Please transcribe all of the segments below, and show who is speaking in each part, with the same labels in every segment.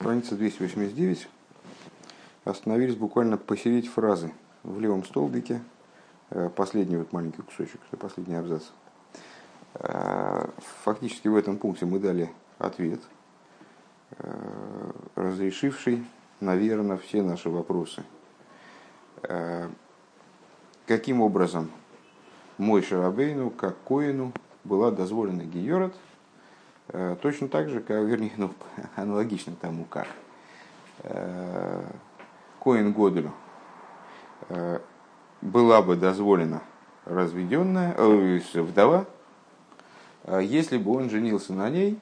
Speaker 1: Страница 289. Остановились буквально посередине фразы в левом столбике. Э, последний вот маленький кусочек, последний абзац. Э, фактически в этом пункте мы дали ответ, э, разрешивший, наверное, все наши вопросы. Каким образом мой Шарабейну, как Коину, была дозволена Э, точно так же, как, вернее, ну, аналогично тому, как э, Коин Годелю э, была бы дозволена разведенная э, вдова, если бы он женился на ней,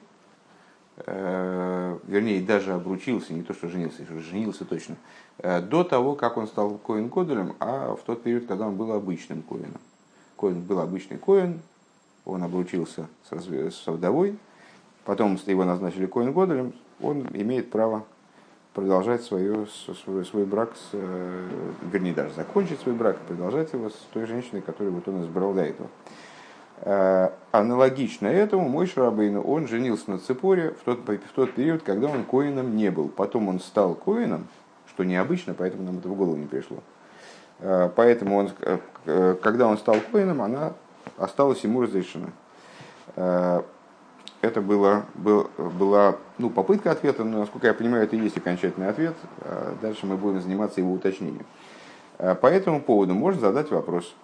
Speaker 1: вернее, даже обручился, не то что женился, женился точно, до того, как он стал Коин Годелем, а в тот период, когда он был обычным Коином. Коин был обычный Коин, он обручился со вдовой, потом его назначили Коин Годолем, он имеет право продолжать свое, свой, свой брак, с, э, вернее, даже закончить свой брак и продолжать его с той женщиной, которую вот он избрал до этого. Э, аналогично этому мой Шрабейну, он женился на Цепоре в тот, в тот период, когда он коином не был. Потом он стал коином, что необычно, поэтому нам это в голову не пришло. Э, поэтому он, когда он стал коином, она осталась ему разрешена это было, был, была ну, попытка ответа, но, насколько я понимаю, это и есть окончательный ответ. А дальше мы будем заниматься его уточнением. А по этому поводу можно задать вопрос.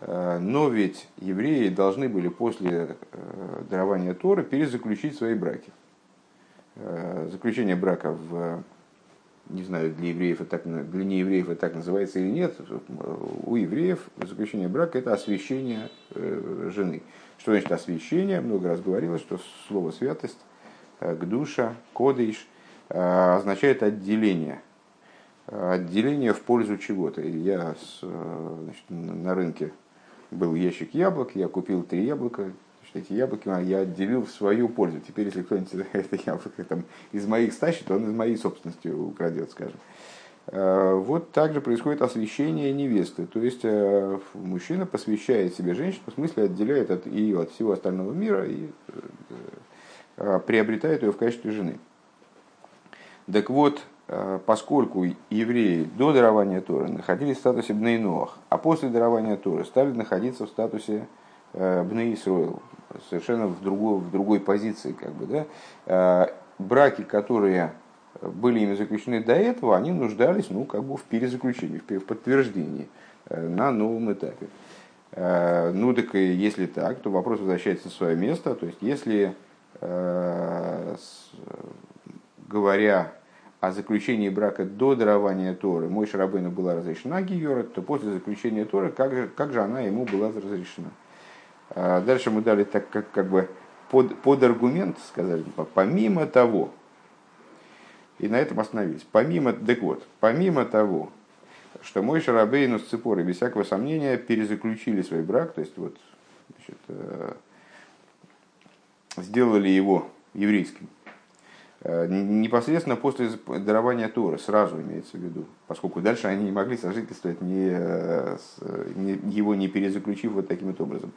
Speaker 1: А, но ведь евреи должны были после э, дарования Торы перезаключить свои браки. Заключение брака в не знаю, для евреев это так, для неевреев это так называется или нет, у евреев заключение брака это освящение э, жены. Что значит освящение? Много раз говорилось, что слово святость, э, гдуша, кодыш э, означает отделение. Отделение в пользу чего-то. Я значит, на рынке был ящик яблок, я купил три яблока, эти яблоки я отделил в свою пользу. Теперь, если кто-нибудь это яблоко там, из моих стащит, он из моей собственности украдет, скажем. Э, вот также происходит освящение невесты. То есть э, мужчина посвящает себе женщину, в смысле отделяет от ее от всего остального мира и э, приобретает ее в качестве жены. Так вот, поскольку евреи до дарования Торы находились в статусе Бнейноах, а после дарования Торы стали находиться в статусе Бней Исроил, совершенно в другой, в другой позиции. Как бы, да? Браки, которые были ими заключены до этого, они нуждались ну, как бы в перезаключении, в подтверждении э, на новом этапе. Э, ну так и если так, то вопрос возвращается на свое место. То есть если, говоря о заключении брака до дарования Торы, мой Шарабейну была разрешена Гиора, то после заключения Торы, как же, как же она ему была разрешена? Дальше мы дали так как, как бы под, под аргумент, сказали, помимо того, и на этом остановились. Помимо, так вот, помимо того, что мой Шарабейну с Ципорой, без всякого сомнения, перезаключили свой брак, то есть вот, значит, э, сделали его еврейским. Э, непосредственно после дарования Торы, сразу имеется в виду, поскольку дальше они не могли сожительствовать, не, э, не, его не перезаключив вот таким вот образом.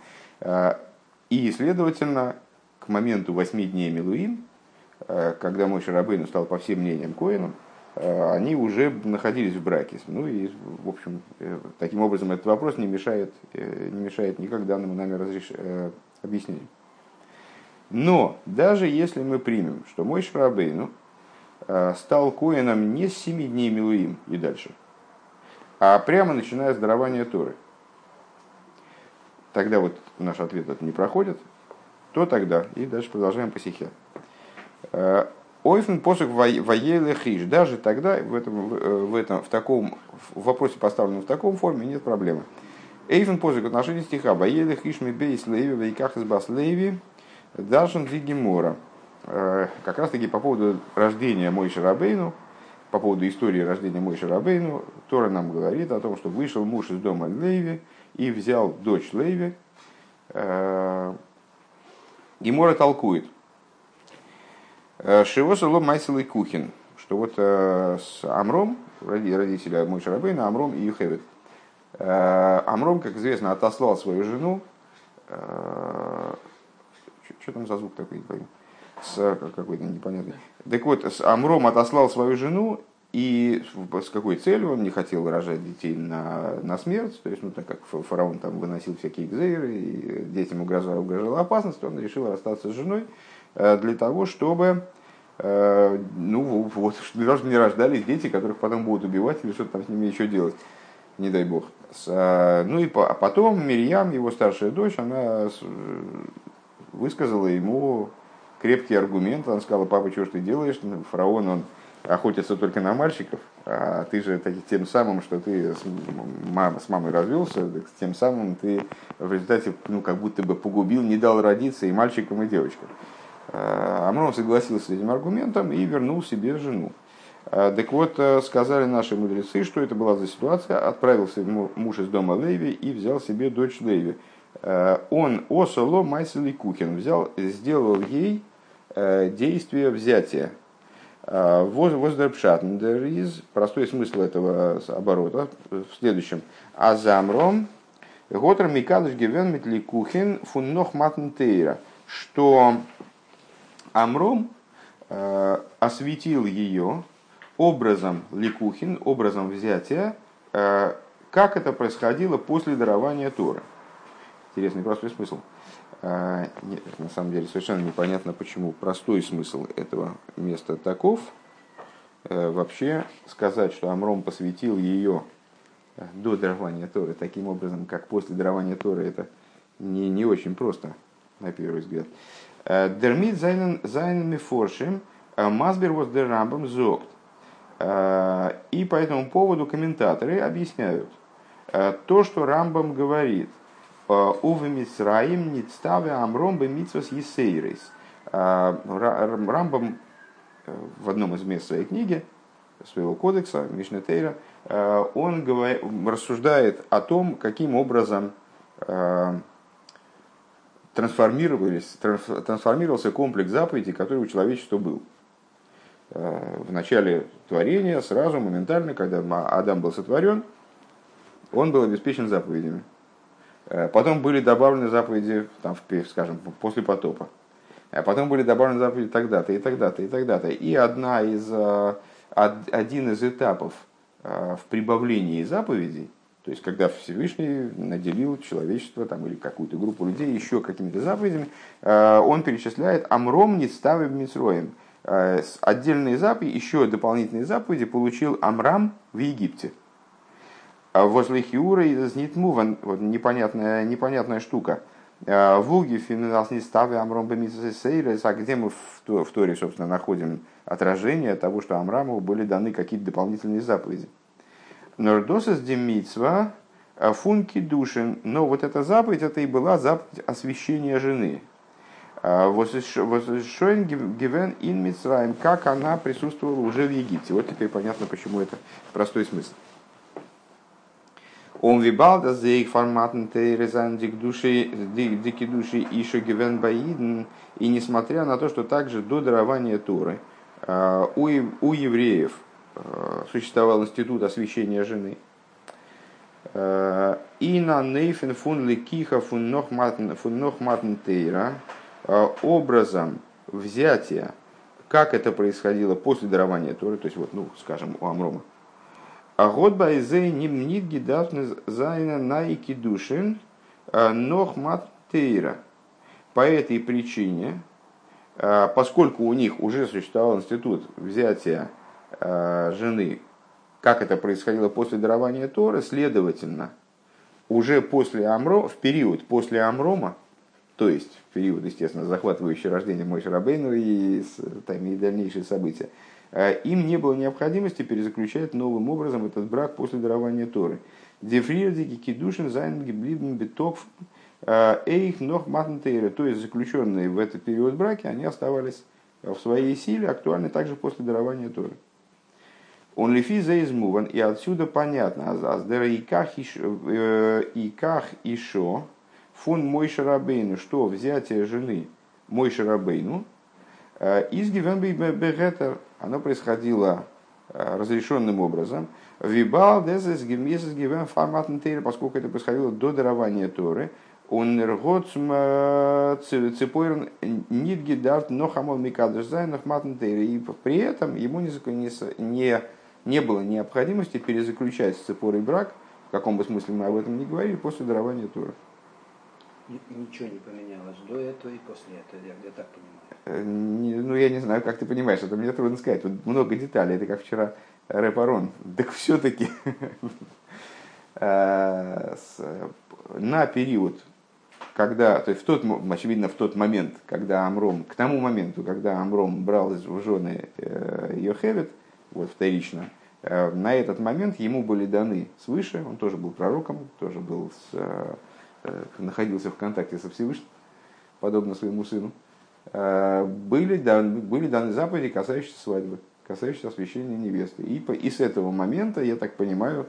Speaker 1: И, следовательно, к моменту восьми дней Милуин, когда мой Шарабейну стал по всем мнениям Коином, они уже находились в браке. Ну и, в общем, таким образом этот вопрос не мешает, не мешает никак данному нами разреш... объяснению. Но даже если мы примем, что мой Шрабейну э, стал коином не с семи дней Милуим и дальше, а прямо начиная с дарования Торы, тогда вот наш ответ это не проходит, то тогда, и дальше продолжаем по сихе. Э, Ойфен посох воеле хиш. Даже тогда в этом, э, в, этом, в таком в вопросе поставленном в таком форме нет проблемы. Эйфен посох в отношении стиха воеле хиш ми бейс леви вейках из бас леви Дашин Гемора. Э, как раз таки по поводу рождения Мойши Рабейну, по поводу истории рождения Мойши Рабейну, Тора нам говорит о том, что вышел муж из дома Леви и взял дочь Леви. Э, Гемора толкует. «Э, Шивосало Майсел и Кухин, что вот с Амром, родителя Мойши Рабейна, Амром и Юхевит. Амром, как известно, отослал свою жену что там за звук такой, не пойму. с какой-то непонятный. Так вот, Амром отослал свою жену, и с какой целью он не хотел рожать детей на, на смерть, то есть, ну, так как фараон там выносил всякие экзейры, и детям угрожала, угрожала опасность, он решил расстаться с женой э, для того, чтобы э, ну, вот, даже не рождались дети, которых потом будут убивать или что-то там с ними еще делать, не дай бог. С, ну и а потом Мирьям, его старшая дочь, она высказала ему крепкий аргумент, она сказала, папа, что ж ты делаешь, фараон, он охотятся только на мальчиков, а ты же тем самым, что ты с, мам, с мамой развелся, тем самым ты в результате ну, как будто бы погубил, не дал родиться и мальчикам, и девочкам. А, Амрон согласился с этим аргументом и вернул себе жену. А, так вот, э, сказали наши мудрецы, что это была за ситуация. Отправился муж из дома Леви и взял себе дочь Леви. А, он осоло майсели кухин взял, сделал ей э, действие взятия, Воздерпшатндер из простой смысл этого оборота в следующем. Азамром Готер Микадыш Гевен Метликухин Фуннох Матнтейра, что Амром э, осветил ее образом Ликухин, образом взятия, э, как это происходило после дарования Торы. Интересный простой смысл. А, нет, на самом деле совершенно непонятно, почему простой смысл этого места таков. Э, вообще сказать, что Амром посвятил ее э, до дарования Торы таким образом, как после дарования Торы, это не, не очень просто, на первый взгляд. Э, Дермит зайнами форшим мазбер was der Рамбам зогт. И по этому поводу комментаторы объясняют то, что Рамбам говорит – Увы Мисраим Ництаве Амром бы Митсвас Есейрейс. Рамбам э, в одном из мест своей книги, своего кодекса, Мишнетейра, э, он рассуждает о том, каким образом э, трансформировались, трансформировался комплекс заповедей, который у человечества был. В начале творения, сразу, моментально, когда Адам был сотворен, он был обеспечен заповедями. Э, потом были добавлены заповеди, там, скажем, после потопа. А потом были добавлены заповеди тогда-то и тогда-то и тогда-то. И одна из, э, один из этапов э, в прибавлении заповедей, то есть когда Всевышний наделил человечество там, или какую-то группу людей еще какими-то заповедями, он перечисляет «Амром не ставим митроем». Отдельные заповеди, еще дополнительные заповеди получил Амрам в Египте – а возле Хиура и Знитмуван, вот непонятная, непонятная штука. А Вуги финал не ставя Амром Бемисесейрес, а где мы в Торе, собственно, находим отражение того, что Амраму были даны какие-то дополнительные заповеди. Нордосас демитсва а функи душин. Но вот эта заповедь, это и была заповедь освящения жены. Возшоин гивен ин Мицраем, как она присутствовала уже в Египте. Вот теперь понятно, почему это простой смысл. Он вибал, dass sie форматен Тейрезан дик души, дики души еще гивен баиден. И несмотря на то, что также до дарования Торы а, у, евреев а, существовал институт освящения жены, а, и на нейфен фун лекиха фун нохматн тейра. Образом взятия, как это происходило после дарования Торы, то есть вот, ну, скажем, у Амрома, а год байзей ним нит гидавны зайна найки душин нохмат тейра. По этой причине, поскольку у них уже существовал институт взятия жены, как это происходило после дарования Торы, следовательно, уже после Амрома, в период после Амрома, то есть в период, естественно, захватывающий рождение Мойши Рабейну и, там, и дальнейшие события, Э, им не было необходимости перезаключать новым образом этот брак после дарования Торы. די פריערדיקע קידושין זיינען געבליבן בתוקף э, эйх нох матнтейра. То есть заключенные в этот период браки, они оставались в своей силе, актуальны также после дарования Торы. Он лифи заизмуван, и отсюда понятно, аздера иках э, ишо, фун мой шарабейну, что взятие жены мой шарабейну, из гивенбей бегетер, оно происходило э, разрешенным образом. Вибал дезес гивен формат поскольку это происходило до дарования Торы, Унергоцм цепойрн нидги дарт но хамол микадыш матнтейр. И при этом ему не, не, не было необходимости перезаключать с цепорой брак, в каком бы смысле мы об этом не говорили, после дарования Тура.
Speaker 2: Ничего не поменялось до этого и после этого, я, я так понимаю.
Speaker 1: Не, ну, я не знаю, как ты понимаешь, это мне трудно сказать. Вот много деталей, это как вчера Рэпарон. Так все-таки на период когда, то есть в тот, очевидно, в тот момент, когда Амром, к тому моменту, когда Амром брал из жены э, Йохевит, вот вторично, э, на этот момент ему были даны свыше, он тоже был пророком, тоже был с, э, находился в контакте со Всевышним, подобно своему сыну, были, даны, были даны заповеди, касающиеся свадьбы, касающиеся освящения невесты. И, и с этого момента, я так понимаю,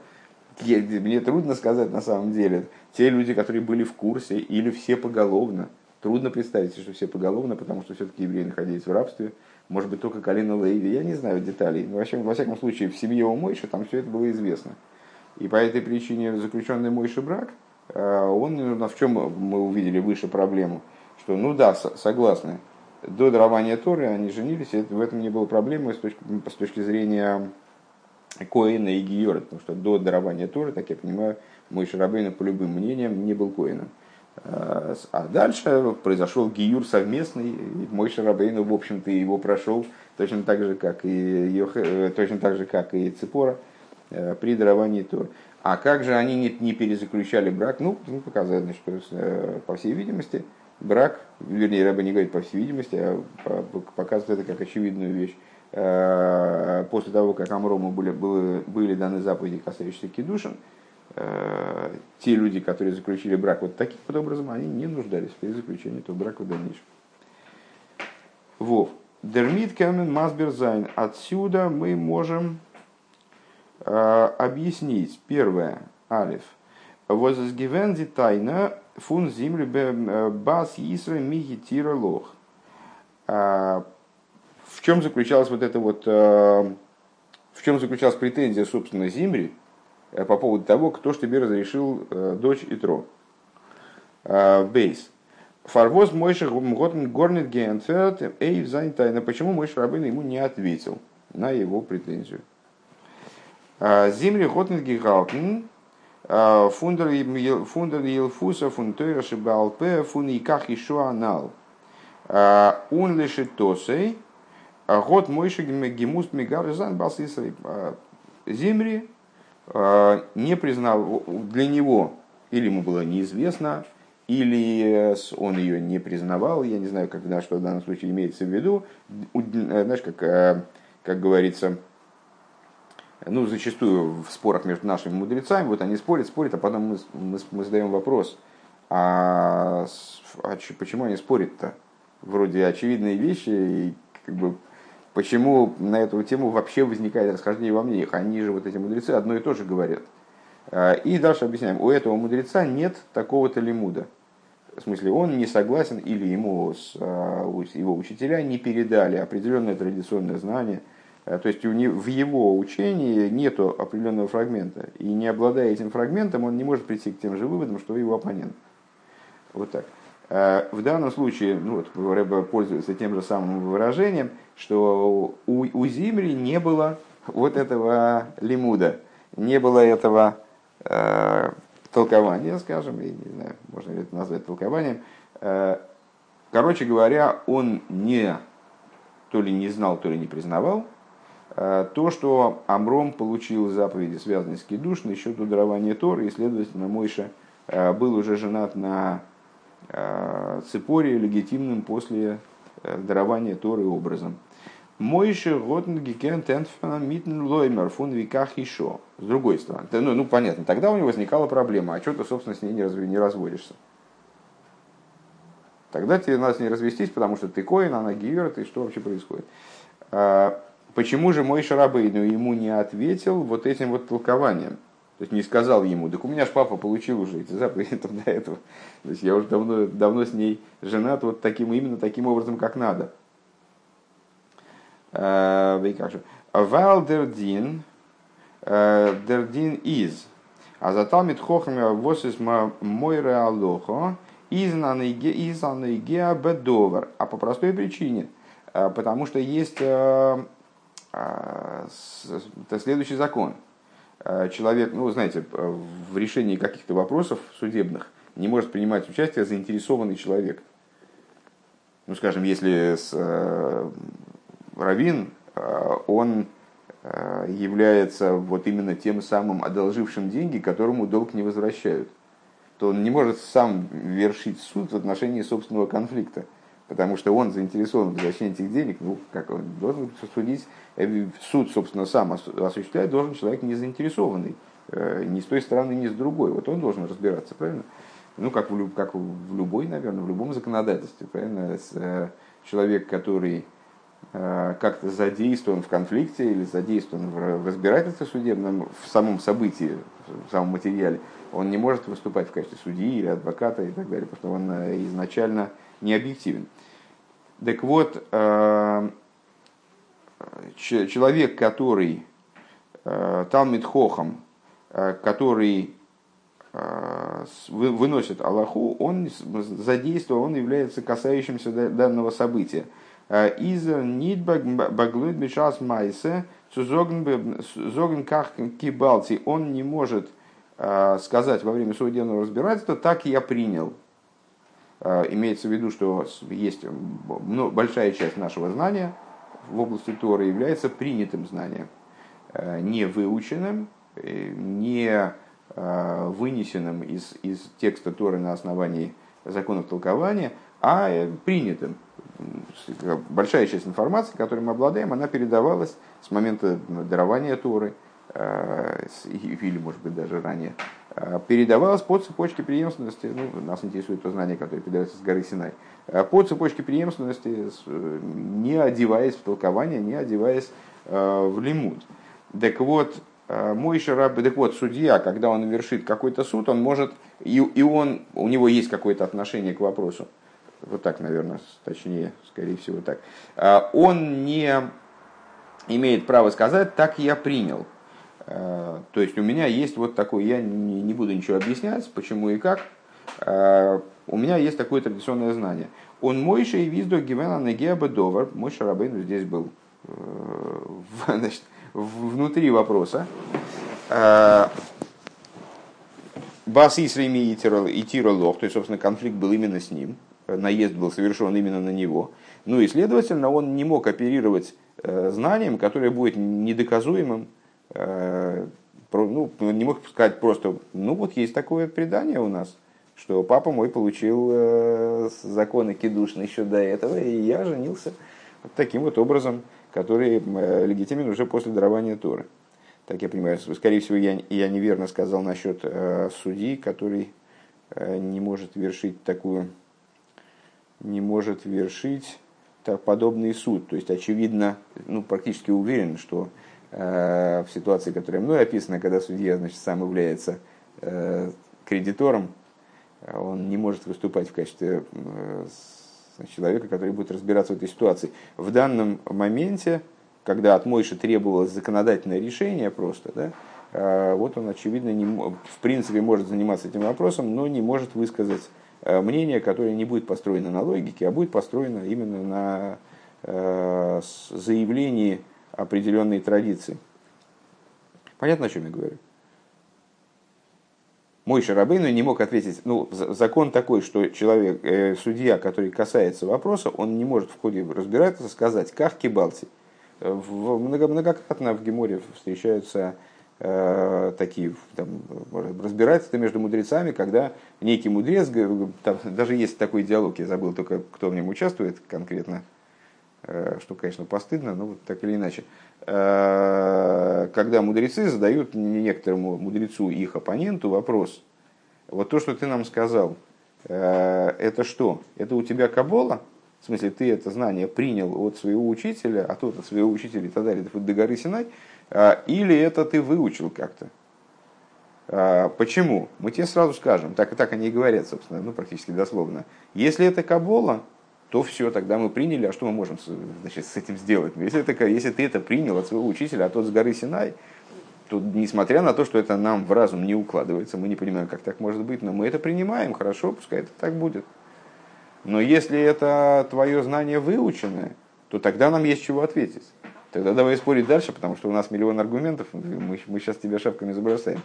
Speaker 1: мне трудно сказать на самом деле. Те люди, которые были в курсе, или все поголовно, трудно представить, что все поголовно, потому что все-таки евреи находились в рабстве, может быть, только Калина Лейви, я не знаю деталей. Но, вообще, во всяком случае, в семье у Мойши там все это было известно. И по этой причине заключенный Мойши брак, э, он, ну, в чем мы увидели выше проблему, что, ну да, согласны, до дарования Торы они женились, и в этом не было проблемы с точки, с точки зрения Коина и Гиора, потому что до дарования Торы, так я понимаю, мой Шарабейна по любым мнениям не был Коином. А, а дальше произошел Гиюр совместный, мой Шарабейна, в общем-то, его прошел точно так же, как и, Йох... Э, точно так же, как и Ципора э, при даровании Торы. А как же они не, перезаключали брак? Ну, ну показали, что, э, по всей видимости, брак, вернее, Раба не говорит по всей видимости, а показывает это как очевидную вещь Э, после того, как Амрому были, были, были даны заповеди, касающиеся кедушин, э, те люди, которые заключили брак вот таким вот образом, они не нуждались в перезаключении этого брака в дальнейшем. Вов. Дермит Кемен Масберзайн. Отсюда мы можем э, объяснить. Первое. Алиф. Возгивензи тайна фун зимли бас исра миги тира лох в чем заключалась вот эта вот, э, в чем заключалась претензия, собственно, Зимри э, по поводу того, кто ж тебе разрешил э, дочь и тро. Бейс. Фарвоз Мойши Горнит Генферт Эйв Зайнтайна. Почему Мойши Рабын ему не ответил на его претензию? Зимри Готнит Гигалтен Фундер Елфуса Фунтойра Шибалпе Фун Иках Ишуанал. Он лишит Тосей год мойши гемуст мигар зан басисрей. А, Зимри не признал, для него или ему было неизвестно, или он ее не признавал, я не знаю, когда, что в данном случае имеется в виду. Знаешь, как, как говорится, ну, зачастую в спорах между нашими мудрецами, вот они спорят, спорят, а потом мы, мы, мы задаем вопрос, а, а почему они спорят-то? Вроде очевидные вещи, и как бы почему на эту тему вообще возникает расхождение во мнениях. Они же, вот эти мудрецы, одно и то же говорят. А, и дальше объясняем, у этого мудреца нет такого-то лимуда. В смысле, он не согласен или ему а, его учителя не передали определенное традиционное знание. А, то есть в его учении нет определенного фрагмента. И не обладая этим фрагментом, он не может прийти к тем же выводам, что его оппонент. Вот так. В данном случае, ну, вот, Рэба пользуется тем же самым выражением – что у, у Зимри не было вот этого лимуда, не было этого э, толкования, скажем, я не знаю, можно ли это назвать толкованием. Э, короче говоря, он не то ли не знал, то ли не признавал э, то, что Амром получил заповеди, связанные с Кедушной, еще до дарования Торы, и, следовательно, Мойша э, был уже женат на э, Цепоре легитимным после Э, дарование Торы образом. Мойши Готн Гикен Тенфена Митн Лоймер фун Виках еще. С другой стороны. Ну, ну, понятно, тогда у него возникала проблема, а что ты, собственно, с ней не, разв... не разводишься? Тогда тебе надо с ней развестись, потому что ты коин, она гиверт, и что вообще происходит? А, почему же мой Шарабейну ему не ответил вот этим вот толкованием? То есть не сказал ему, так у меня ж папа получил уже эти заповеди там до этого. То есть я уже давно, давно с ней женат вот таким, именно таким образом, как надо. Э, Вал дердин, дердин из. А за талмит хохами восис мойре алохо, изнаный геабедовар. А по простой причине, потому что есть следующий закон. Человек, ну, знаете, в решении каких-то вопросов судебных не может принимать участие заинтересованный человек. Ну, скажем, если с, э, Равин, э, он э, является вот именно тем самым одолжившим деньги, которому долг не возвращают, то он не может сам вершить суд в отношении собственного конфликта, потому что он заинтересован в возвращении этих денег, ну, как он должен судить, э, суд, собственно, сам осуществлять должен человек не заинтересованный, э, ни с той стороны, ни с другой. Вот он должен разбираться, правильно? ну, как в, как в любой, наверное, в любом законодательстве, правильно, э, человек, который как-то задействован в конфликте или задействован в разбирательстве судебном, в самом событии, в самом материале, он не может выступать в качестве судьи или адвоката и так далее, потому что он изначально не объективен. Так вот, человек, который Талмит Хохам, который Э, выносит Аллаху, он задействован, он является касающимся данного события. Э, из нидбаг баглует бешас майсе зоген ках кибалти. Он не может э, сказать во время судебного разбирательства, так я принял. Имеется в виду, что есть большая часть нашего знания в области Торы является принятым знанием, не выученным, не Э, вынесенным из, из текста Торы на основании законов толкования, а э, принятым. Большая часть информации, которой мы обладаем, она передавалась с момента дарования Торы, э, или, может быть, даже ранее, передавалась по цепочке преемственности, ну, нас интересует то знание, которое передается с горы Синай, по цепочке преемственности, не одеваясь в толкование, не одеваясь в лимуд. Так вот, Э, мой Шараб, так вот, судья, когда он вершит какой-то суд, он может, и, и он, у него есть какое-то отношение к вопросу, вот так, наверное, точнее, скорее всего так, э, он не имеет права сказать, так я принял. Э, то есть у меня есть вот такой, я не, буду ничего объяснять, почему и как, у меня есть такое традиционное знание. Он Мойша и Виздо Гивена Негеба Довар, мой Шарабейн здесь был, значит, внутри вопроса. Э, Бас Исреми и Тиролох, то есть, собственно, конфликт был именно с ним, наезд был совершен именно на него. Ну и, следовательно, он не мог оперировать э, знанием, которое будет недоказуемым, э, ну, не мог сказать просто, ну вот есть такое предание у нас, что папа мой получил законы кидушны еще до этого, и я женился таким вот образом который э, легитимен уже после дарования Торы. Так я понимаю, скорее всего, я, я неверно сказал насчет э, судьи, который э, не может вершить такую, не может вершить так, подобный суд. То есть, очевидно, ну, практически уверен, что э, в ситуации, которая мной описана, когда судья значит, сам является э, кредитором, он не может выступать в качестве э, человека, который будет разбираться в этой ситуации. В данном моменте, когда от Мойши требовалось законодательное решение просто, да, вот он, очевидно, не, в принципе может заниматься этим вопросом, но не может высказать мнение, которое не будет построено на логике, а будет построено именно на заявлении определенной традиции. Понятно, о чем я говорю? Мой Шарабейну не мог ответить, ну, закон такой, что человек, э, судья, который касается вопроса, он не может в ходе разбирательства сказать, как кибалти. В, много, многократно в Геморе встречаются э, такие там, разбирательства между мудрецами, когда некий мудрец, там, даже есть такой диалог, я забыл только, кто в нем участвует конкретно, что, конечно, постыдно, но вот так или иначе. Э, когда мудрецы задают некоторому мудрецу, их оппоненту вопрос, вот то, что ты нам сказал, э, это что? Это у тебя кабола? В смысле, ты это знание принял от своего учителя, а тот от своего учителя и так далее, до горы Синай, э, или это ты выучил как-то? Почему? Мы тебе сразу скажем, так и так они и говорят, собственно, ну, практически дословно. Если это кабола, то все, тогда мы приняли, а что мы можем значит, с этим сделать? Если, это, если ты это принял от своего учителя, а тот с горы Синай, что несмотря на то, что это нам в разум не укладывается, мы не понимаем, как так может быть, но мы это принимаем, хорошо, пускай это так будет. Но если это твое знание выученное, то тогда нам есть чего ответить. Тогда давай спорить дальше, потому что у нас миллион аргументов, мы, мы сейчас тебя шапками забросаем.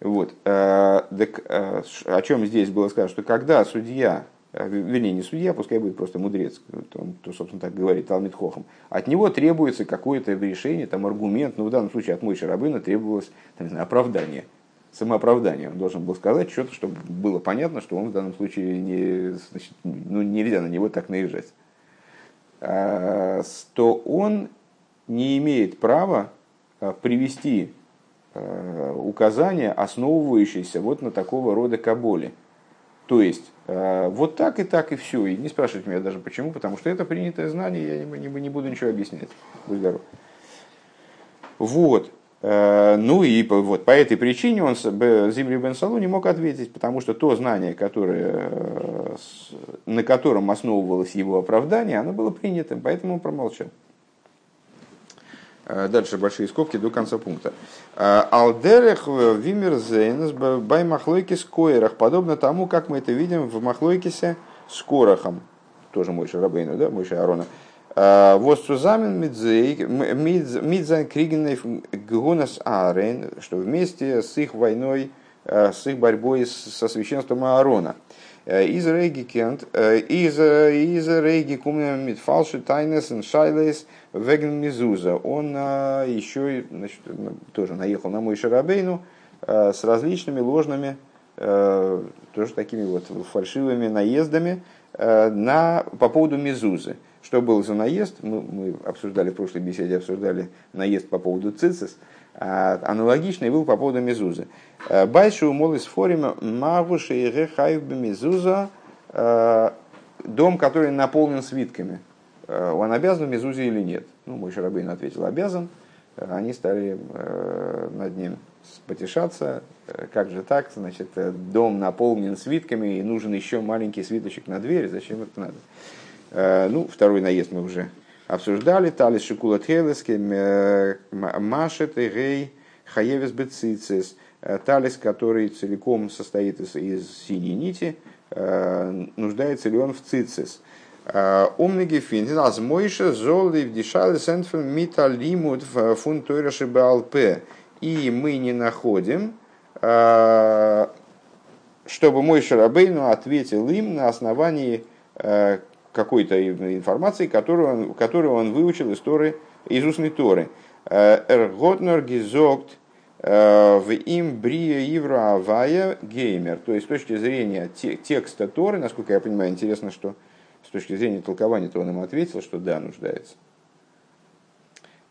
Speaker 1: Вот. Э, так, э, о чем здесь было сказано, что когда судья, вернее, не судья, пускай будет просто мудрец, он, то, собственно, так говорит, Талмит Хохам, от него требуется какое-то решение, там, аргумент, ну, в данном случае от Мойши Рабына требовалось там, знаю, оправдание, самооправдание. Он должен был сказать что-то, чтобы было понятно, что он в данном случае не, значит, ну, нельзя на него так наезжать. То он не имеет права привести Э, указания, основывающиеся вот на такого рода каболе. То есть, э, вот так и так и все. И не спрашивайте меня даже почему, потому что это принятое знание, я не, не, буду ничего объяснять. Будь здоров. Вот. Э, ну и вот по этой причине он Зимри Бен Салу не мог ответить, потому что то знание, которое, на котором основывалось его оправдание, оно было принятым, поэтому он промолчал. Э, дальше большие скобки до конца пункта. Э, Алдерех вимер зейнс бай махлойкис коерах, подобно тому, как мы это видим в махлойкисе с корохом, тоже мой Шарабейну, да, мой Аарона. Э, Восцузамен мидзайн кригенев гунас арен, что вместе с их войной, с их борьбой со священством Аарона. Из Рейги Кент, из Рейги Кумнем Митфалши Тайнес Шайлес, Веген Мизуза, он а, еще значит, тоже наехал на мой Шарабейну а, с различными ложными, а, тоже такими вот фальшивыми наездами на, по поводу Мизузы. Что был за наезд? Мы, мы обсуждали в прошлой беседе, обсуждали наезд по поводу Цицис. Аналогичный был по поводу Мизузы. Байшу молис форима магуши и рехайв Мизуза дом, который наполнен свитками. Э, он обязан Мезузе или нет? Ну, мой Шарабейн ответил, обязан. Э, они стали э, над ним потешаться. Как же так? Значит, дом наполнен свитками, и нужен еще маленький свиточек на дверь. Зачем это надо? Ну, второй наезд мы уже обсуждали. Талис Шикула Тхелески, Машет и Гей, Хаевис Бецицис. Талис, который целиком состоит из, из синей нити, нуждается ли он в цицис? Умный гефинден, аз мойша золы в дешале сентфен мита лимут в фун тойраши балпе. И мы не находим, чтобы мой Шарабейну ответил им на основании какой-то информации, которую он, которую он выучил из, Торы, из устной Торы. Эрготнер гизокт в им брия ивра авая геймер. То есть с точки зрения текста Торы, насколько я понимаю, интересно, что точки зрения толкования, то он им ответил, что да, нуждается.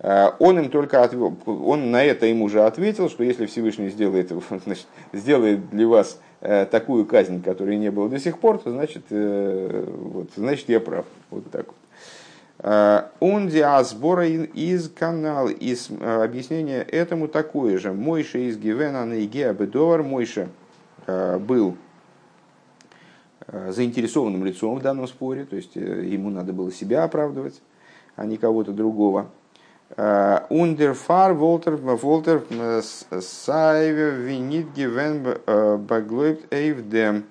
Speaker 1: А, он им только отвел, он на это им уже ответил, что если Всевышний сделает, значит, сделает для вас э, такую казнь, которой не было до сих пор, то значит, э, вот, значит я прав. Вот так вот. Он а, сбора из канала, из э, объяснения этому такое же. Мойша из Гивена на Игеа Бедовар. Мойша был заинтересованным лицом в данном споре, то есть э, ему надо было себя оправдывать, а не кого-то другого. Ундерфар Волтер Волтер Сайве Винит Гивен Баглойб Эйвдем.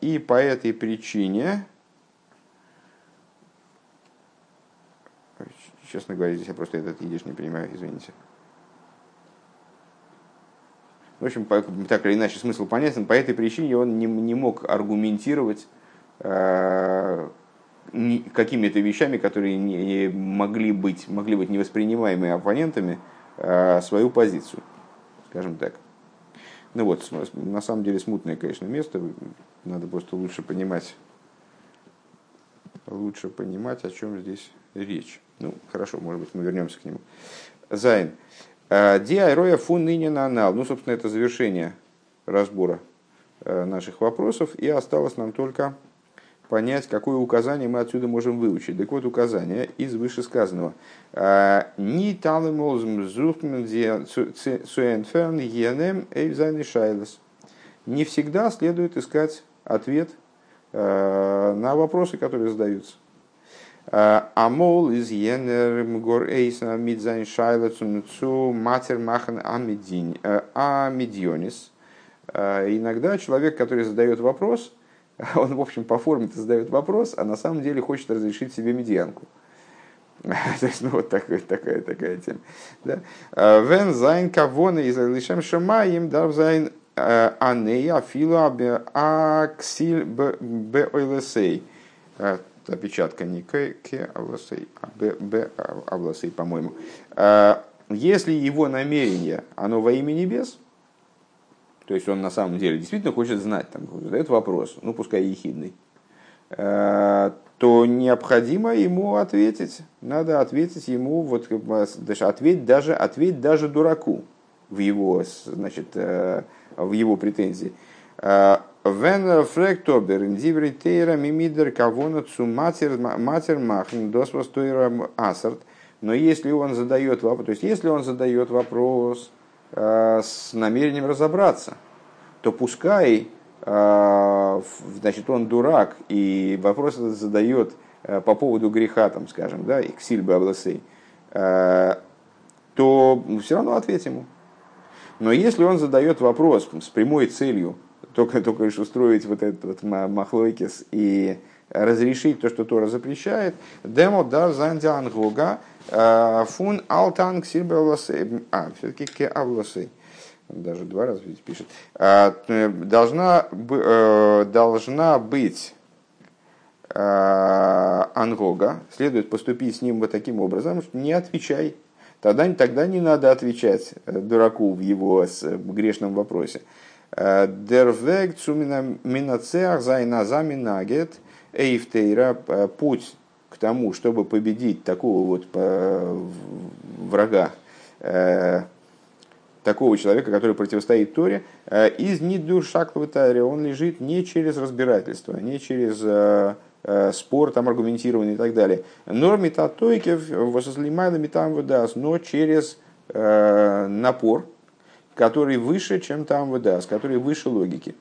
Speaker 1: И по этой причине, честно говоря, здесь я просто этот едиш не понимаю, извините. В общем, так или иначе смысл понятен. По этой причине он не, не мог аргументировать э, какими-то вещами, которые не могли быть, могли быть невоспринимаемыми оппонентами, э, свою позицию, скажем так. Ну вот, на самом деле смутное, конечно, место. Надо просто лучше понимать, лучше понимать, о чем здесь речь. Ну, хорошо, может быть, мы вернемся к нему. Зайн. Э, Диайроя фун ныне на анал. Ну, собственно, это завершение разбора э, наших вопросов. И осталось нам только понять, какое указание мы отсюда можем выучить. Так вот, указание из вышесказанного. Э, Ни. Не всегда следует искать ответ на вопросы, которые задаются. אמאל איז יענער גאר אויסן מיט זיין שאלה צו, צו מתיר מאכן Амидионис. Иногда человек, который задает вопрос, он, в общем, по форме задает вопрос, а на самом деле хочет разрешить себе медианку. То есть, ну, вот такой, такая, такая тема. Вен зайн кавона из лишем шамаим дав зайн анея фила аксиль б ойлесей. Опечатка не к, к авласей, а б, б авласей, по-моему. Если его намерение, оно во имя небес, то есть он на самом деле действительно хочет знать, там, задает вопрос, ну пускай ехидный, то необходимо ему ответить. Надо ответить ему, вот, даже ответь даже, ответь даже дураку в его, значит, э, в его претензии. Э, Вен фректобер индивритейра мимидер кавона цу матер махн досвостойра асарт. Но если он задает вопрос, то есть если он задает вопрос э, с намерением разобраться, то пускай а, значит, он дурак, и вопрос задает э, по поводу греха, там, скажем, да, иксильбы обласей, э, то все равно ответь ему. Но если он задает вопрос с прямой целью только, только лишь устроить вот этот вот махлойкис и разрешить то, что Тора запрещает, демо дар зандиан гога э, фун алтан обласей, а, все-таки ке обласей даже два раза здесь пишет, а, э, должна, э, должна быть ангога, следует поступить с ним вот таким образом, что не отвечай. Тогда, тогда не надо отвечать дураку в его грешном вопросе. Дервег цумина минацеах зайназа минагет эйфтейра путь к тому, чтобы победить такого вот врага, такого человека, который противостоит Торе, э, из Нидушаклаватаре он лежит не через разбирательство, не через э, э, спор там аргументированный и так далее. Но метатойкев возлимайла там выдаст, но через напор, который выше, чем там выдаст, который выше логики.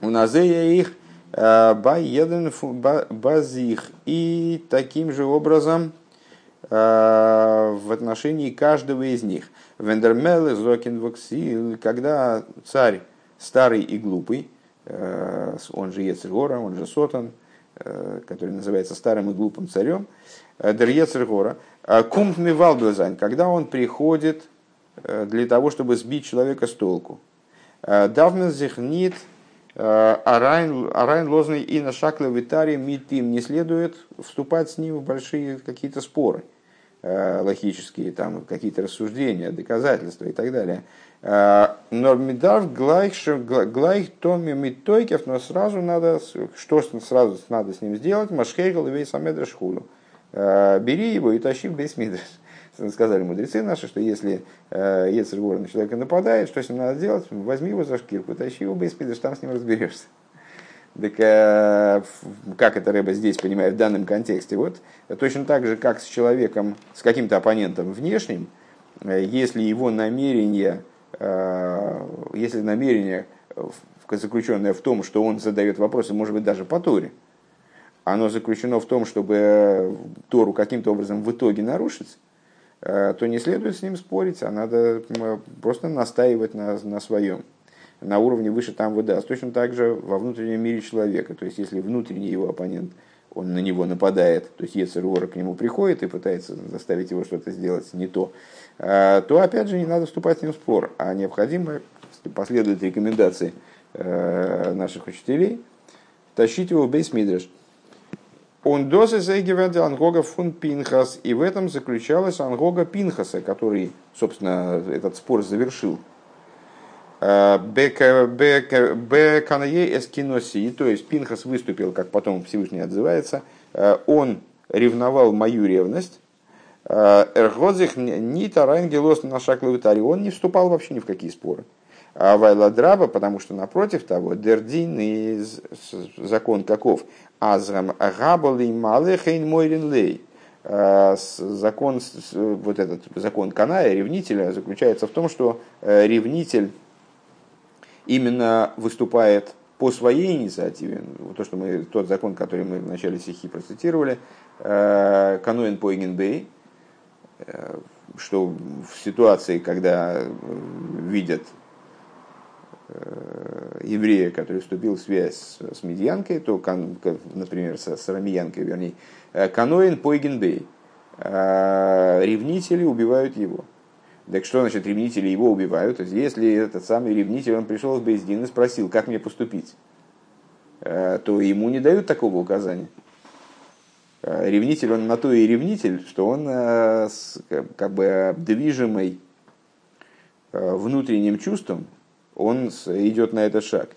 Speaker 1: У Назея их баеден базих. И таким же образом в отношении каждого из них – Вендермелы, Зокин Воксил, когда царь старый и глупый, э, он же Ецергора, он же Сотан, э, который называется старым и глупым царем, э, Дер Ецергора, Кумт Мивалблазань, когда он приходит для того, чтобы сбить человека с толку. Давмен зихнит Арайн лозный и на шакле витаре митим не следует вступать с ним в большие какие-то споры. Э, логические, там какие-то рассуждения, доказательства и так далее. Э, Нормидав глайх томи митойкев, но сразу надо, что сразу надо с ним сделать, машхейгал и вейс амедрашхулу. Э, бери его и тащи в бейсмидраш. Сказали мудрецы наши, что если Ецергор на человека нападает, что с ним надо делать? Возьми его за шкирку, тащи его в бейсмидраш, там с ним разберешься. Так э, как это Рэба здесь понимает в данном контексте? Вот точно так же, как с человеком, с каким-то оппонентом внешним, э, если его намерение, э, если намерение заключенное в том, что он задает вопросы, может быть, даже по Торе, оно заключено в том, чтобы Тору каким-то образом в итоге нарушить, то не следует с ним спорить, а надо просто настаивать на, на своем на уровне выше там выдаст. Точно так же во внутреннем мире человека. То есть, если внутренний его оппонент, он на него нападает, то есть Ецеруора к нему приходит и пытается заставить его что-то сделать не то, а, то опять же не надо вступать с ним в спор, а необходимо последовать рекомендации э, наших учителей, тащить его в бейсмидреш. Он досы зайгевенде ангога фун пинхас, и в этом заключалась ангога пинхаса, который, собственно, этот спор завершил. Беканае эскиноси, то есть Пинхас выступил, как потом Всевышний отзывается, э, он ревновал мою ревность, э, Эргодзих ни тарангелос на шаг он не вступал вообще ни в какие споры. А Вайладраба, потому что напротив того, Дердин и закон каков? Азрам Габали Малехейн Мойрин Лей. Э, закон, вот этот закон Каная, ревнителя, заключается в том, что ревнитель именно выступает по своей инициативе, то, что мы, тот закон, который мы в начале стихи процитировали, каноин Пойгенбей, что в ситуации, когда видят еврея, который вступил в связь с медьянкой, то, например, с рамиянкой, вернее, каноин Пойгенбей, ревнители убивают его. Так что значит ревнители его убивают? То есть, если этот самый ревнитель, он пришел в Бездин и спросил, как мне поступить, э, то ему не дают такого указания. Э, ревнитель, он на то и ревнитель, что он э, как бы движимый внутренним чувством, он идет на этот шаг.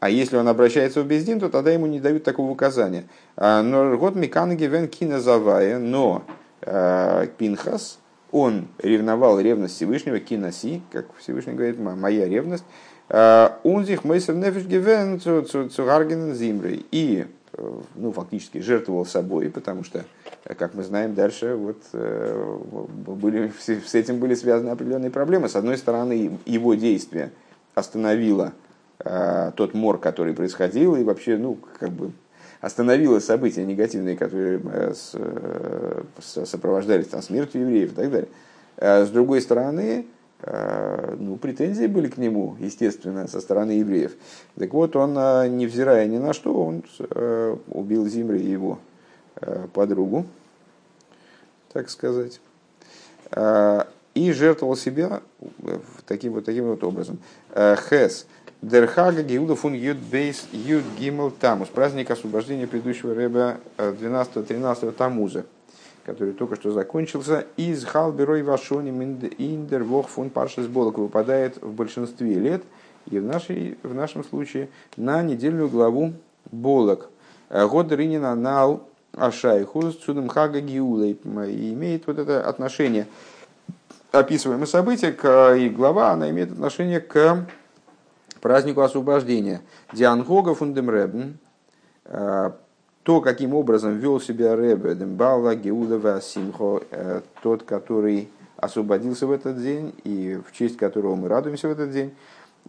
Speaker 1: А если он обращается в Бездин, то тогда ему не дают такого указания. Но год Миканги Вен Кина Завая, но Пинхас, он ревновал ревность Всевышнего, киноси, как Всевышний говорит, моя ревность, унзих мейсер нефиш гивен цугарген зимры. И ну, фактически жертвовал собой, потому что, как мы знаем, дальше вот, э, были, с этим были связаны определенные проблемы. С одной стороны, его действие остановило э, тот мор, который происходил, и вообще, ну, как бы остановила события негативные, которые э, э, сопровождались там, смертью евреев и так далее. А с другой стороны, э, ну, претензии были к нему, естественно, со стороны евреев. Так вот, он, невзирая ни на что, он убил Зимри и его подругу, так сказать, и жертвовал себя таким вот, таким вот образом. Хес – Дерхага Геуда фун Юд Бейс Юд Гимл Тамус. Праздник освобождения предыдущего рэба 12-13 Тамуза, который только что закончился. Из Халберой Вашони Индер Вох фун Паршес Болок выпадает в большинстве лет, и в, нашей, в нашем случае на недельную главу Болок. Год Ринина Нал Ашайху с Цудом Хага Гиула имеет вот это отношение описываемое событие, и глава, она имеет отношение к празднику освобождения. Диангога фундемребен, э, то, каким образом вел себя Ребе, Дембала, Геудова, Симхо, э, тот, который освободился в этот день и в честь которого мы радуемся в этот день,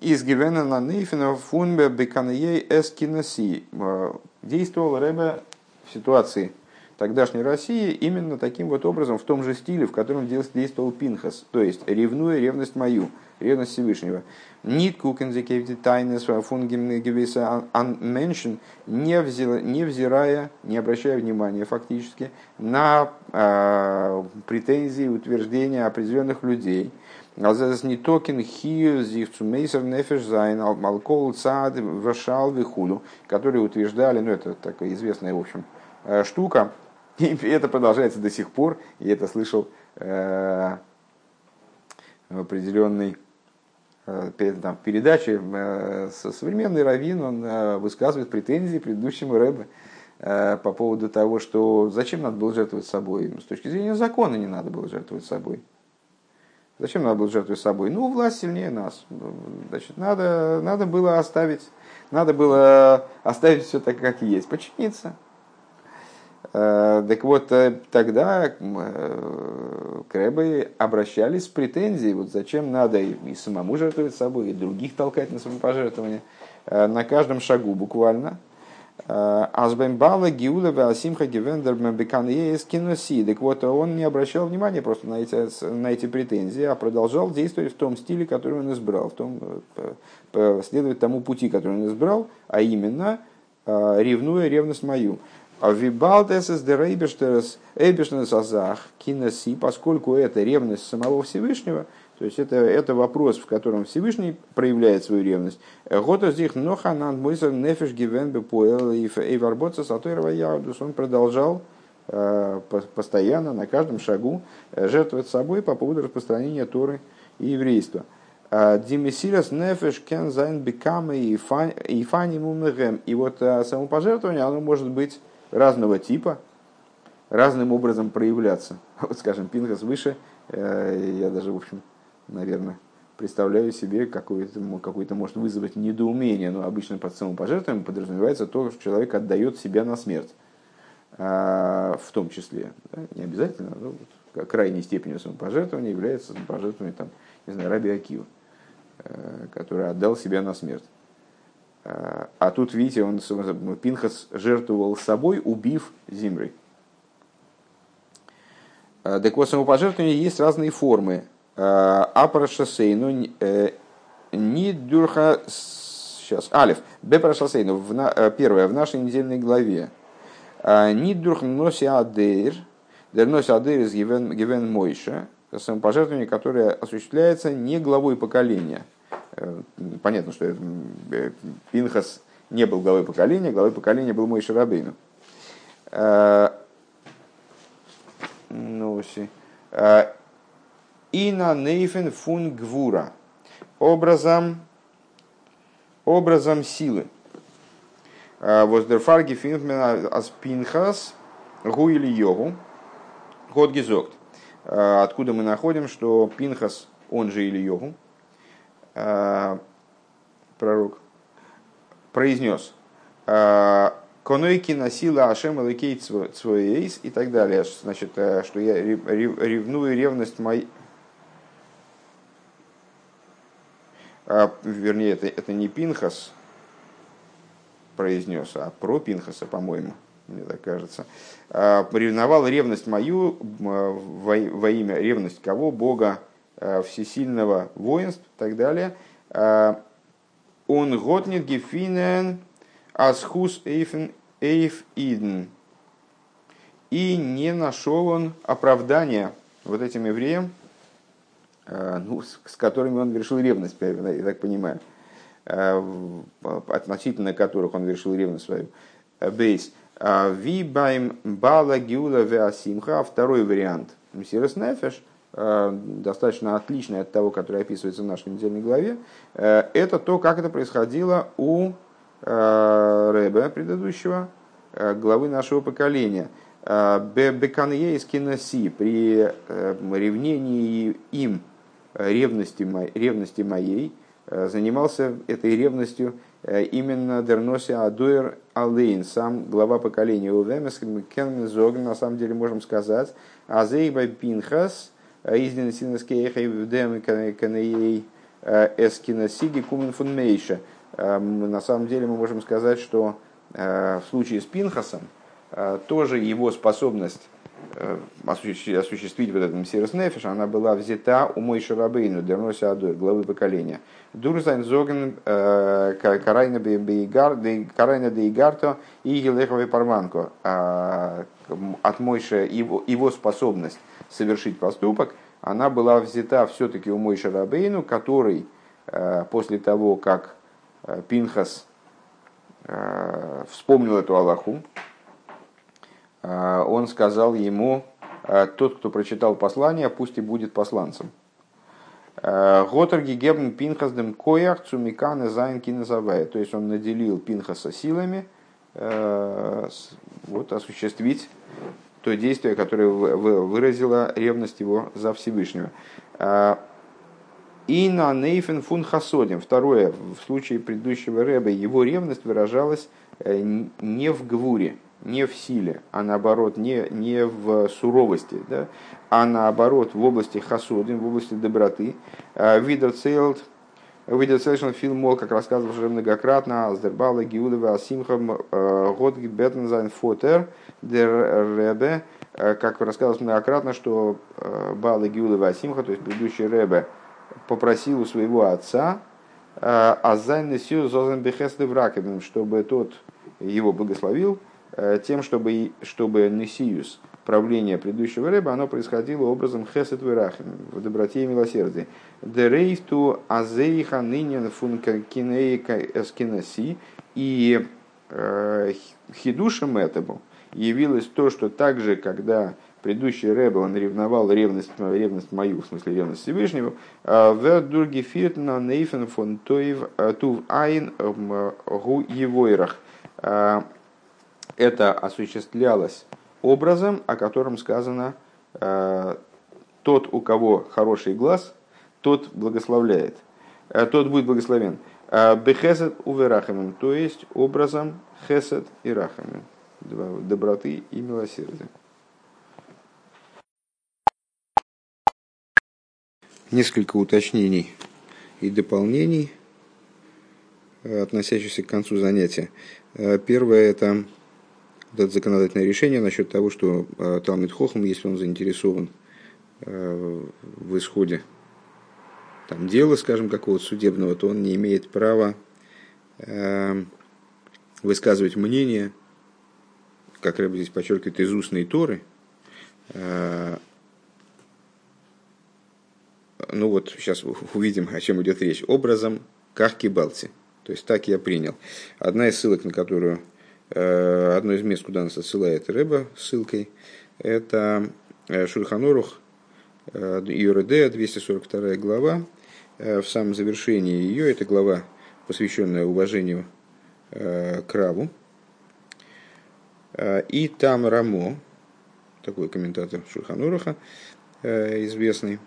Speaker 1: из Гивена на Нейфина фунбе беканьей эскинаси. Э, действовал Ребе в ситуации тогдашней России именно таким вот образом, в том же стиле, в котором действовал Пинхас, то есть ревнуя ревность мою, ревность Всевышнего. Нит кукензекевти тайны фунгемгевиса анменшен, не взирая, не обращая внимания фактически на э, претензии, утверждения определенных людей. Алзас не токен хию зивцу мейсер нефеш зайн алкол цад вашал вихулю, которые утверждали, ну это такая известная, в общем, э, штука, и это продолжается до сих пор, и это слышал э, определенный Э, там, передаче э, современный раввин, он высказывает претензии предыдущему рэбе по поводу того, что зачем надо было жертвовать собой. С точки зрения закона не надо было жертвовать собой. Зачем надо было жертвовать собой? Ну, власть сильнее нас. Значит, надо, надо было оставить, надо было оставить все так, как есть, подчиниться. Э, так вот, э, тогда э, к Рэбе обращались с претензией, вот зачем надо и самому жертвовать собой, и других толкать на самопожертвование, на каждом шагу буквально. Азбембала Гиулева Асимха Гивендер Киноси. Так вот, он не обращал внимания просто на эти, на эти претензии, а продолжал действовать в том стиле, который он избрал, в том, следовать тому пути, который он избрал, а именно ревнуя ревность мою. А вибалтес из дерейбештерс эйбештерс азах киноси, поскольку это ревность самого Всевышнего, то есть это, это вопрос, в котором Всевышний проявляет свою ревность. Гота здесь ноханан мойсер нефеш гивен бепуэл и варботса сатойрова яудус. Он продолжал э, постоянно, на каждом шагу э, жертвовать собой по поводу распространения Торы и еврейства. А, Димисирас нефеш кен зайн бекамы и фани. И вот э, самопожертвование, оно может быть разного типа, разным образом проявляться. Вот, скажем, Пинхас выше, э, я даже, в общем, наверное, представляю себе какое-то, какое-то может вызвать недоумение, но обычно под самопожертвованием подразумевается то, что человек отдает себя на смерть. А, в том числе, да, не обязательно, но вот, крайней степенью самопожертвования является самопожертвование там, не знаю, Раби Акива, э, который отдал себя на смерть. А тут, видите, он, Пинхас жертвовал собой, убив Зимры. Так вот, самопожертвования есть разные формы. Апарашасейну не дюрха... Сейчас, Алиф. Бепарашасейну. Первое, в нашей недельной главе. Нидурх носи адейр, носи адейр из Гивен Мойша, самопожертвование, которое осуществляется не главой поколения. Э, понятно, что э, Пинхас не был главой поколения, главой поколения был Мой Шарабейну. Э, ну, Ина нейфен фун гвура. Образом, образом силы. Воздерфарги финфмен ас пинхас гу или йогу. Гизокт. Откуда мы находим, что Пинхас, он же или йогу, пророк, произнес. Конойки носила Ашем Элакей Цвоейс и так далее. Значит, что я ревную ревность моей... Вернее, это, это не Пинхас, произнес, а про Пинхаса, по-моему, мне так кажется, ревновал ревность мою во, во имя ревность кого? Бога всесильного воинств и так далее. А, он готнит гефинен асхус эйфен эйф иден. И не нашел он оправдания вот этим евреям, ну, с которыми он решил ревность, я так понимаю. Э, относительно которых он решил ревность свою. Э, бейс. «А Вибайм бала гиула веасимха. Второй вариант. Мсирос нефеш э, достаточно отличный от того, который описывается в нашей недельной главе, это то, как это происходило у Рэбе предыдущего, главы нашего поколения. Беканье из киноси при ревнении им ревности, ревности моей, Э, занимался этой ревностью э, именно Дерноси Адуэр Алейн, сам глава поколения Увемес, Кенмезог, на самом деле можем сказать, Азейба Пинхас, э, изден Синескейхай Вдем Канеей Эскинасиги Кумен Фунмейша. На самом деле мы можем сказать, что в случае с Пинхасом тоже его способность Э, осуществить вот этот Мсирос Нефиш, она была взята у Мой Шарабейну, Дерноси Адур, главы поколения. Дурзайн Зоген э, Карайна Дейгарто и Гелеховой Парманко. А, от Мойша его, его способность совершить поступок, она была взята все-таки у Мой Шарабейну, который э, после того, как Пинхас вспомнил эту алоху, он сказал ему, «А, тот, кто прочитал послание, пусть и будет посланцем. А, האט ער געגעבן פנחס דעם כח צו מקנא זיין. То есть он наделил Пинхаса силами вот, осуществить то действие, которое выразило ревность его за Всевышнего. אין אן אופן פון חסדים. Второе, в случае предыдущего Ребе, его ревность выражалась э, не в гвуре, не в силе, а наоборот не, не в суровости, да, а наоборот в области חסדים, в области доброты. А, ווי דערציילט שוין פיל מאל, как рассказывал уже многократно, אז דער בעל הגאולה והשמחה, а, האט געבעטן זיין פאטער, דער רבי, а, как рассказывалось многократно, что בעל הגאולה והשמחה, то есть предыдущий Ребе, попросил у своего отца, Азайн Несю Зозен Бехеслев чтобы тот его благословил, тем, чтобы, чтобы Несиюс, правление предыдущего рыба, оно происходило образом хесет вирахим, в доброте и милосердии. Дерейфту азейха нынен функакинейка эскинаси. И э, хидушем этому явилось то, что также, когда предыдущий Рэбе, он ревновал ревность, ревность мою, в смысле ревность Всевышнего, э, в дурги фиртна нейфен фон тув айн гу евойрах это осуществлялось образом, о котором сказано э, «тот, у кого хороший глаз, тот благословляет, э, тот будет благословен». Э, Бехесед уверахамим, то есть образом хесед и рахамим, доброты и милосердия. Несколько уточнений и дополнений. относящихся к концу занятия. Первое – это это законодательное решение насчет того, что Талмит Хохам, если он заинтересован в исходе там, дела, скажем, какого-то судебного, то он не имеет права высказывать мнение, как Рэб здесь подчеркивает, из устной Торы, ну вот сейчас увидим, о чем идет речь, образом как кибалти. То есть так я принял. Одна из ссылок, на которую, э, одно из мест, куда нас отсылает Рэба ссылкой, это э, Шульханорух, э, ЮРД, 242 глава. В самом завершении ее, эта глава, посвященная уважению к Раву. И там Рамо, такой комментатор Шульханоруха, известный,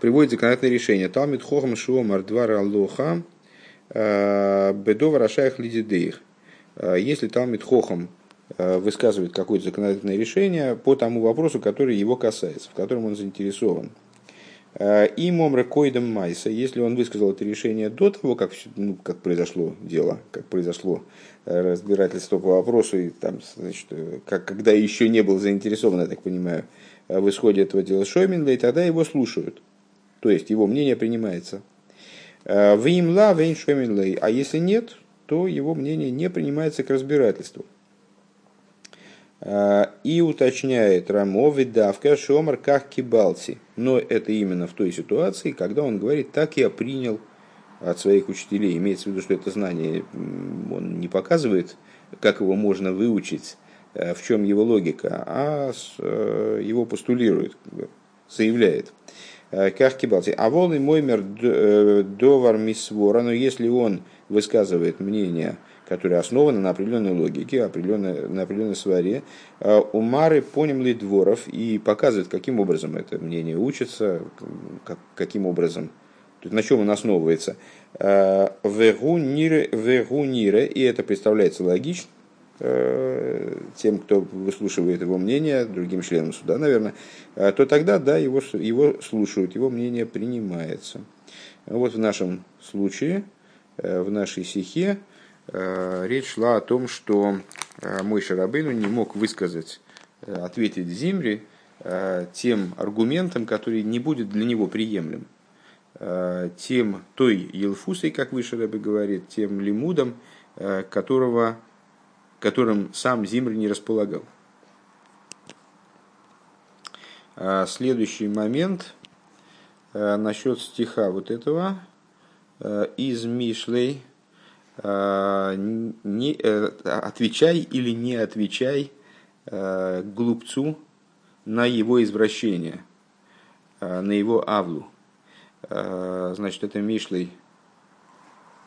Speaker 1: приводит законодательное решение. Талмит хохам шуомар двар аллоха э, бедова рашаях лидидеих. Э, если Талмит хохам э, высказывает какое-то законодательное решение по тому вопросу, который его касается, в котором он заинтересован. И момре койдом майса, если он высказал это решение до того, как, ну, как произошло дело, как произошло разбирательство по вопросу, и там, значит, как, когда еще не был заинтересован, я так понимаю, в исходе этого дела Шойминла, и тогда его слушают то есть его мнение принимается. Э, Вимла вейншеминлей, а если нет, то его мнение не принимается к разбирательству. Э, и уточняет Рамо давка шомар как кибалти. Но это именно в той ситуации, когда он говорит, так я принял от своих учителей. Имеется в виду, что это знание он не показывает, как его можно выучить, э, в чем его логика, а его постулирует, заявляет. Э, как кибалти. А волны моймер э, довар мисвора, но если он высказывает мнение, которое основано на определенной логике, определенной, на определенной сваре, э, умары поним ли дворов и показывает, каким образом это мнение учится, как, каким образом, то есть на чем он основывается. Вегу нире, и это представляется логично, Э, тем, кто выслушивает его мнение, другим членам суда, наверное, э, то тогда, да, его, его слушают, его мнение принимается. Вот в нашем случае, в нашей стихе, речь шла о том, что мой Шарабейну не мог высказать, ответить Зимре тем аргументом, который не будет для него приемлем тем той Елфусой, как выше Рэбе говорит, тем лимудом, которого которым сам Зимр не располагал. Следующий момент насчет стиха вот этого из Мишлей не, э, отвечай или не отвечай глупцу на его извращение, на его авлу. Значит, это Мишлей,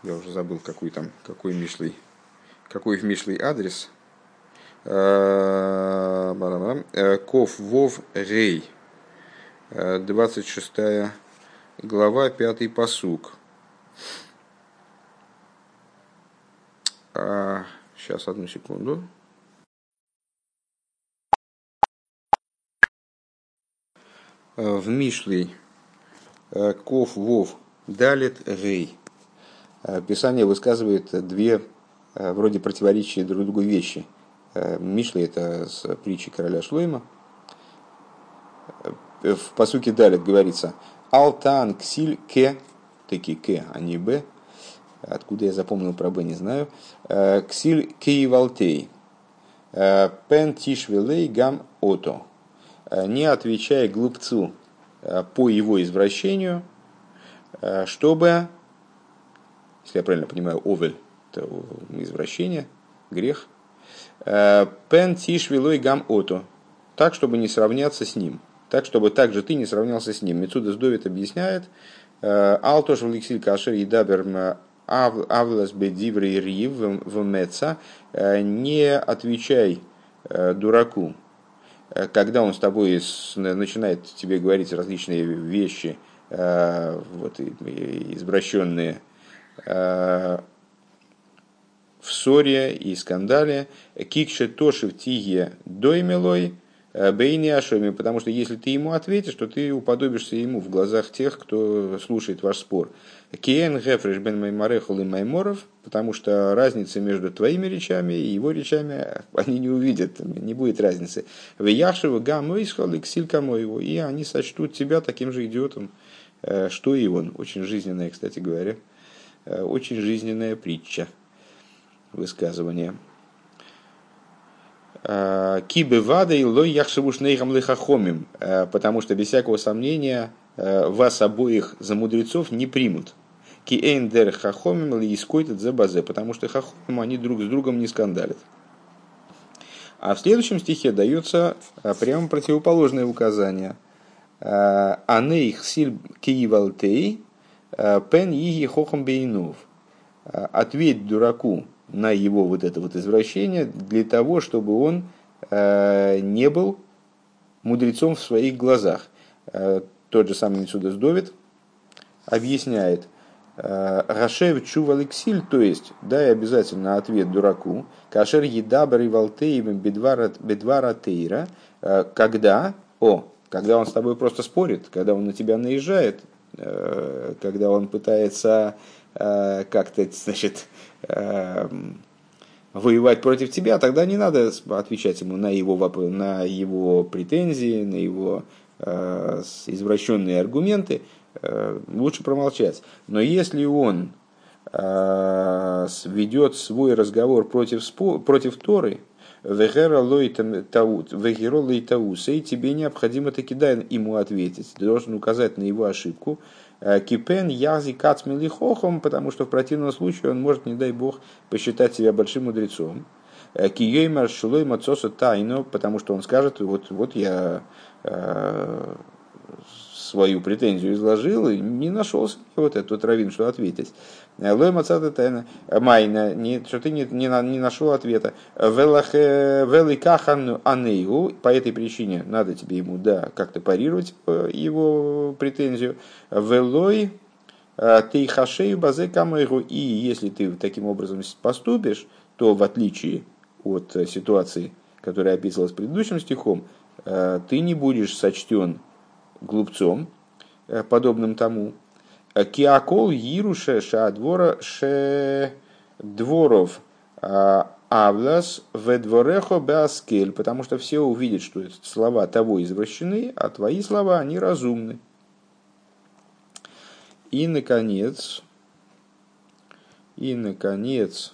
Speaker 1: я уже забыл, какой там, какой Мишлей, какой в Мишлей адрес. Э, э, Ков Вов Рей. 26 э, глава, 5 посук. Сейчас, одну секунду. В Мишлей Ков Вов Далит Рей. Писание высказывает две Э, вроде противоречия друг другу вещи. Э, Мишли это с притчи короля Шлойма. Э, в посуке Далит говорится «Алтан ксиль ке», таки ке, а не б, откуда я запомнил про б, не знаю, «ксиль ке и валтей», «пен тишвелей гам ото», не отвечая глупцу по его извращению, чтобы, если я правильно понимаю, овель, это извращение, грех. Э, Пен тишвилой гам ото. Так, чтобы не сравняться с ним. Так, чтобы также ты не сравнялся с ним. Мецудас Довид объясняет. Э, Алтош в ликсиль кашер и дабер авлас бедиврей рив в меца. Э, не отвечай дураку, когда он с тобой начинает тебе говорить различные вещи, вот, извращенные, в ссоре и скандале. Кикше тоши в тиге доймелой, Бейни Ашоми, потому что если ты ему ответишь, то ты уподобишься ему в глазах тех, кто слушает ваш спор. Киен Гефриш бен Маймарехал и Майморов, потому что разница между твоими речами и его речами они не увидят, не будет разницы. В Яшева Гамойсхал и Ксилькамоеву, и они сочтут тебя таким же идиотом, э, что и он. Очень жизненная, кстати говоря, э, очень жизненная притча, высказывание. Э, Кибы вада и лой яхшевуш нейхам лихахомим, потому что без всякого сомнения вас обоих за мудрецов не примут. Киэйндер хахомим ли искойтет за базе, потому что хахомим они друг с другом не скандалят. А в следующем стихе дается прямо противоположное указание. Анейх силь киевалтей пен иги хохам бейнов. Ответь дураку на его вот это вот извращение для того, чтобы он не был мудрецом в своих глазах. Тот же самый Митсудас Довид объясняет – Гашев чув алексиль, то есть дай обязательно ответ дураку. Кашер едабр и валтеевым бедвара тейра, э, когда, о, когда он с тобой просто спорит, когда он на тебя наезжает, э, когда он пытается э, как-то, значит, воевать против тебя, тогда не надо отвечать ему на его, на его претензии, на его извращенные аргументы. Э, лучше промолчать. Но если он э, ведет свой разговор против, против Торы, Вегера лой таут, вегеро лой таусей, тебе необходимо таки дай ему ответить. Ты должен указать на его ошибку. Э, кипен язи кацмилихохом, потому что в противном случае он может, не дай бог, посчитать себя большим мудрецом. Киеймар шулой мацоса тайно, потому что он скажет, вот, вот я свою претензию изложил и не нашелся вот этот раввин, что ответить. Майна, не, что ты не, не, не нашел ответа. Великахан анею, по этой причине надо тебе ему, да, как-то парировать э, его претензию. Велой э, ты хашею базе камеру, и если ты таким образом поступишь, то в отличие от ситуации, которая описывалась предыдущим стихом, э, ты не будешь сочтен глупцом, э, подобным тому. Киакол Ируше Шадвора Ше Дворов а, Авлас Ведворехо Беаскель, потому что все увидят, что слова того извращены, а твои слова, они разумны. И, наконец, и, наконец,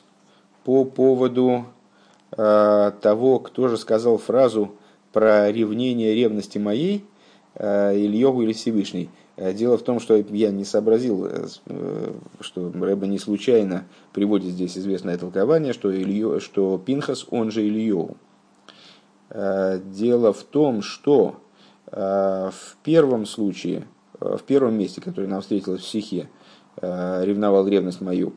Speaker 1: по поводу э, того, кто же сказал фразу про ревнение ревности моей – Э, йогу, или Всевышний. Э, дело в том, что я не сообразил, э, что Рэба не случайно приводит здесь известное толкование, что, Ильё, что Пинхас, он же Ильёу. Дело в том, что в первом случае, в первом месте, которое нам встретилось в стихе, ревновал ревность мою,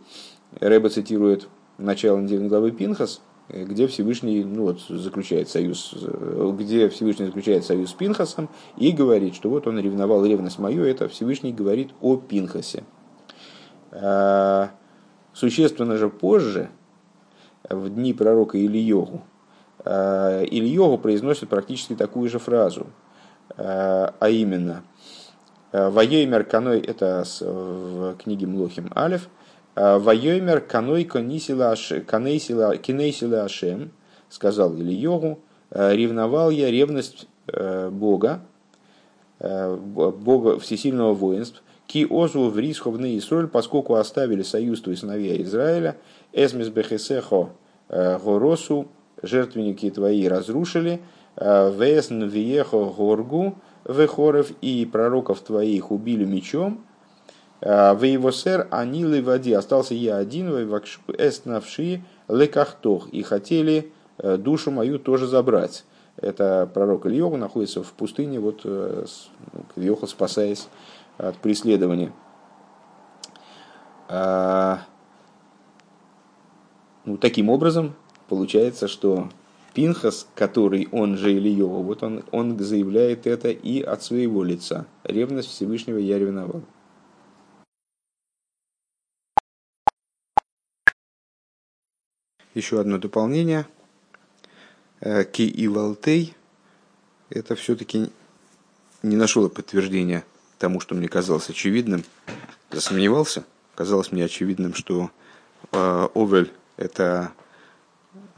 Speaker 1: Рэба цитирует начало недельной главы Пинхас, где Всевышний ну, вот, заключает союз, где Всевышний заключает союз с Пинхасом и говорит, что вот он ревновал ревность мою, это Всевышний говорит о Пинхасе. А, существенно же позже, в дни пророка Ильогу, а, Ильогу произносит практически такую же фразу, а, а именно «Воеймер каной» – это в книге Млохим Алев – Вайомер каной кинейсила Ашем, сказал Ильогу, ревновал я ревность э, Бога, э, Бога всесильного воинств, ки озу в рисховный Исроль, поскольку оставили союз твои сыновья Израиля, эсмис бехесехо э, горосу, жертвенники твои разрушили, весн виехо горгу, вехоров и пророков твоих убили мечом, Э, в его сэр они воде остался я один, эснавши лекахтох, и хотели э, душу мою тоже забрать. Это пророк Ильёва находится в пустыне, вот э, Ильёха спасаясь от преследования. Ну, таким образом, получается, что Пинхас, который он же Ильёва, вот он, он заявляет это и от своего лица. Ревность Всевышнего я ревновал. Еще одно дополнение. Э, ки и валтей это все-таки не нашел подтверждения тому, что мне казалось очевидным. Засомневался. Казалось мне очевидным, что э, Овель – это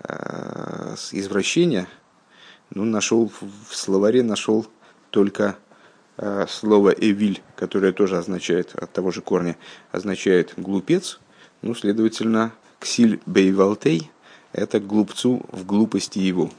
Speaker 1: э, извращение. Ну, нашел в словаре нашел только слово «эвиль», которое тоже означает, от того же корня, означает «глупец». Ну, следовательно, «ксиль бейвалтей» – это глупцу в глупости его.